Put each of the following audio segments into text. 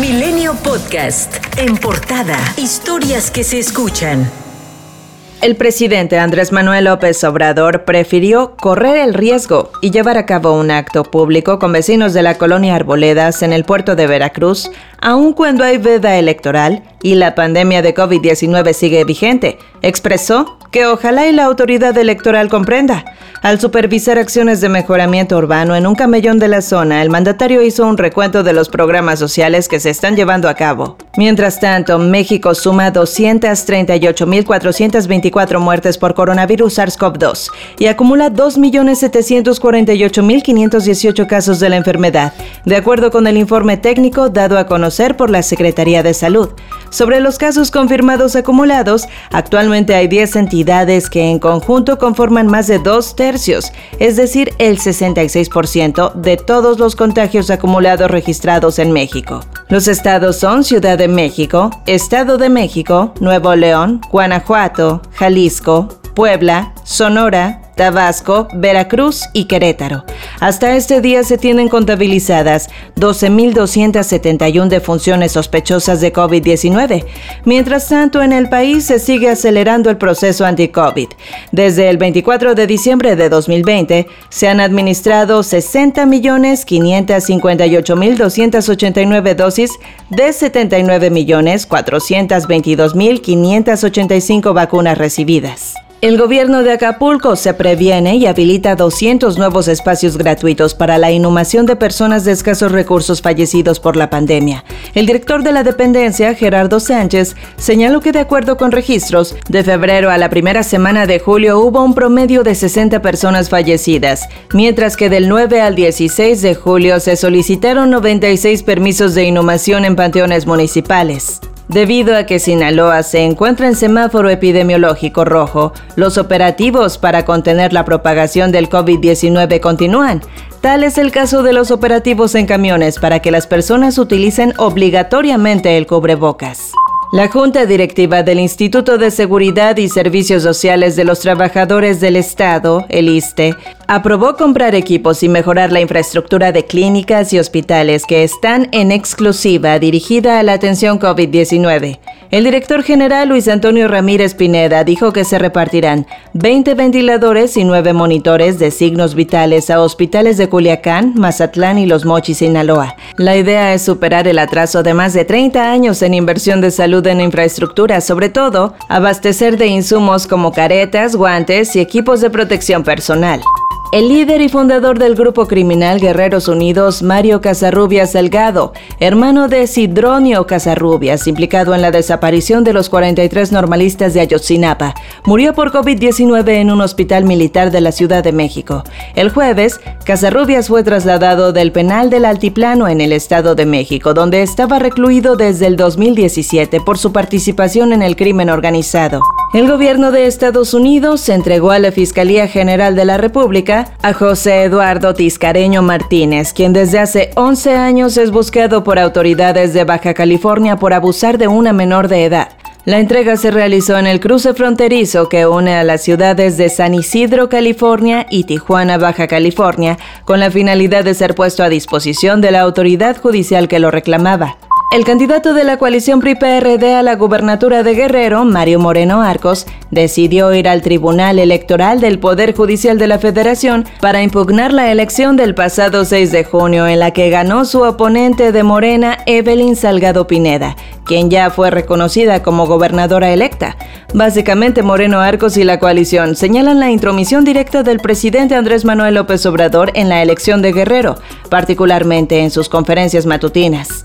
Milenio Podcast. En portada. Historias que se escuchan. El presidente Andrés Manuel López Obrador prefirió correr el riesgo y llevar a cabo un acto público con vecinos de la colonia Arboledas en el puerto de Veracruz, aun cuando hay veda electoral y la pandemia de COVID-19 sigue vigente. Expresó que ojalá y la autoridad electoral comprenda. Al supervisar acciones de mejoramiento urbano en un camellón de la zona, el mandatario hizo un recuento de los programas sociales que se están llevando a cabo. Mientras tanto, México suma 238.424 muertes por coronavirus SARS-CoV-2 y acumula 2.748.518 casos de la enfermedad, de acuerdo con el informe técnico dado a conocer por la Secretaría de Salud. Sobre los casos confirmados acumulados, actualmente hay 10 entidades que en conjunto conforman más de dos tercios, es decir, el 66% de todos los contagios acumulados registrados en México. Los estados son Ciudad de México, Estado de México, Nuevo León, Guanajuato, Jalisco, Puebla, Sonora, Tabasco, Veracruz y Querétaro. Hasta este día se tienen contabilizadas 12.271 defunciones sospechosas de COVID-19. Mientras tanto, en el país se sigue acelerando el proceso anti-COVID. Desde el 24 de diciembre de 2020 se han administrado 60.558.289 dosis de 79.422.585 vacunas recibidas. El gobierno de Acapulco se previene y habilita 200 nuevos espacios gratuitos para la inhumación de personas de escasos recursos fallecidos por la pandemia. El director de la dependencia, Gerardo Sánchez, señaló que de acuerdo con registros, de febrero a la primera semana de julio hubo un promedio de 60 personas fallecidas, mientras que del 9 al 16 de julio se solicitaron 96 permisos de inhumación en panteones municipales. Debido a que Sinaloa se encuentra en semáforo epidemiológico rojo, los operativos para contener la propagación del COVID-19 continúan. Tal es el caso de los operativos en camiones para que las personas utilicen obligatoriamente el cubrebocas. La Junta Directiva del Instituto de Seguridad y Servicios Sociales de los Trabajadores del Estado, el ISTE, aprobó comprar equipos y mejorar la infraestructura de clínicas y hospitales que están en exclusiva dirigida a la atención COVID-19. El director general Luis Antonio Ramírez Pineda dijo que se repartirán 20 ventiladores y 9 monitores de signos vitales a hospitales de Culiacán, Mazatlán y Los Mochis, Sinaloa. La idea es superar el atraso de más de 30 años en inversión de salud en infraestructura, sobre todo abastecer de insumos como caretas, guantes y equipos de protección personal. El líder y fundador del grupo criminal Guerreros Unidos, Mario Casarrubias Delgado, hermano de Sidronio Casarrubias, implicado en la desaparición de los 43 normalistas de Ayotzinapa, murió por COVID-19 en un hospital militar de la Ciudad de México. El jueves, Casarrubias fue trasladado del penal del Altiplano en el Estado de México, donde estaba recluido desde el 2017 por su participación en el crimen organizado. El gobierno de Estados Unidos entregó a la Fiscalía General de la República a José Eduardo Tiscareño Martínez, quien desde hace 11 años es buscado por autoridades de Baja California por abusar de una menor de edad. La entrega se realizó en el cruce fronterizo que une a las ciudades de San Isidro, California y Tijuana, Baja California, con la finalidad de ser puesto a disposición de la autoridad judicial que lo reclamaba. El candidato de la coalición PRI-PRD a la gubernatura de Guerrero, Mario Moreno Arcos, decidió ir al Tribunal Electoral del Poder Judicial de la Federación para impugnar la elección del pasado 6 de junio en la que ganó su oponente de Morena, Evelyn Salgado Pineda, quien ya fue reconocida como gobernadora electa. Básicamente, Moreno Arcos y la coalición señalan la intromisión directa del presidente Andrés Manuel López Obrador en la elección de Guerrero, particularmente en sus conferencias matutinas.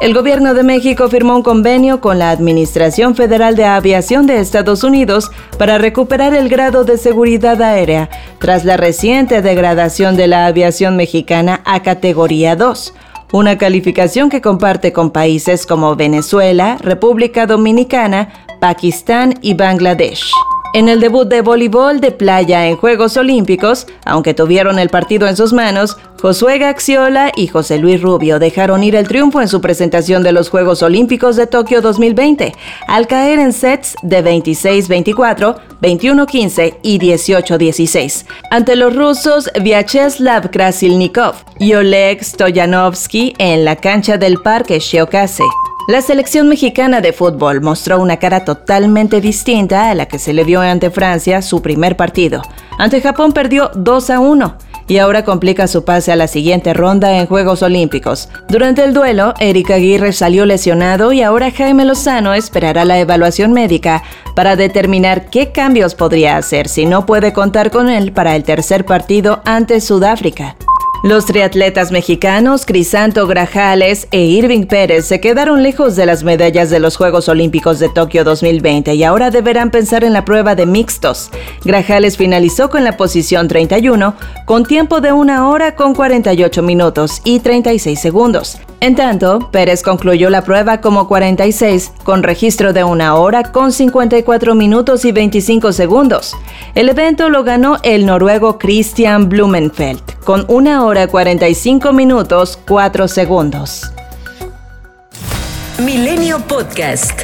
El gobierno de México firmó un convenio con la Administración Federal de Aviación de Estados Unidos para recuperar el grado de seguridad aérea tras la reciente degradación de la aviación mexicana a categoría 2, una calificación que comparte con países como Venezuela, República Dominicana, Pakistán y Bangladesh. En el debut de voleibol de playa en Juegos Olímpicos, aunque tuvieron el partido en sus manos, Josué Gaxiola y José Luis Rubio dejaron ir el triunfo en su presentación de los Juegos Olímpicos de Tokio 2020, al caer en sets de 26-24, 21-15 y 18-16, ante los rusos Vyacheslav Krasilnikov y Oleg Stoyanovsky en la cancha del Parque Shiokase. La selección mexicana de fútbol mostró una cara totalmente distinta a la que se le vio ante Francia su primer partido. Ante Japón perdió 2 a 1 y ahora complica su pase a la siguiente ronda en Juegos Olímpicos. Durante el duelo, Eric Aguirre salió lesionado y ahora Jaime Lozano esperará la evaluación médica para determinar qué cambios podría hacer si no puede contar con él para el tercer partido ante Sudáfrica. Los triatletas mexicanos Crisanto Grajales e Irving Pérez se quedaron lejos de las medallas de los Juegos Olímpicos de Tokio 2020 y ahora deberán pensar en la prueba de mixtos. Grajales finalizó con la posición 31 con tiempo de una hora con 48 minutos y 36 segundos. En tanto, Pérez concluyó la prueba como 46, con registro de una hora con 54 minutos y 25 segundos. El evento lo ganó el noruego Christian Blumenfeld, con una hora 45 minutos 4 segundos. Milenio Podcast.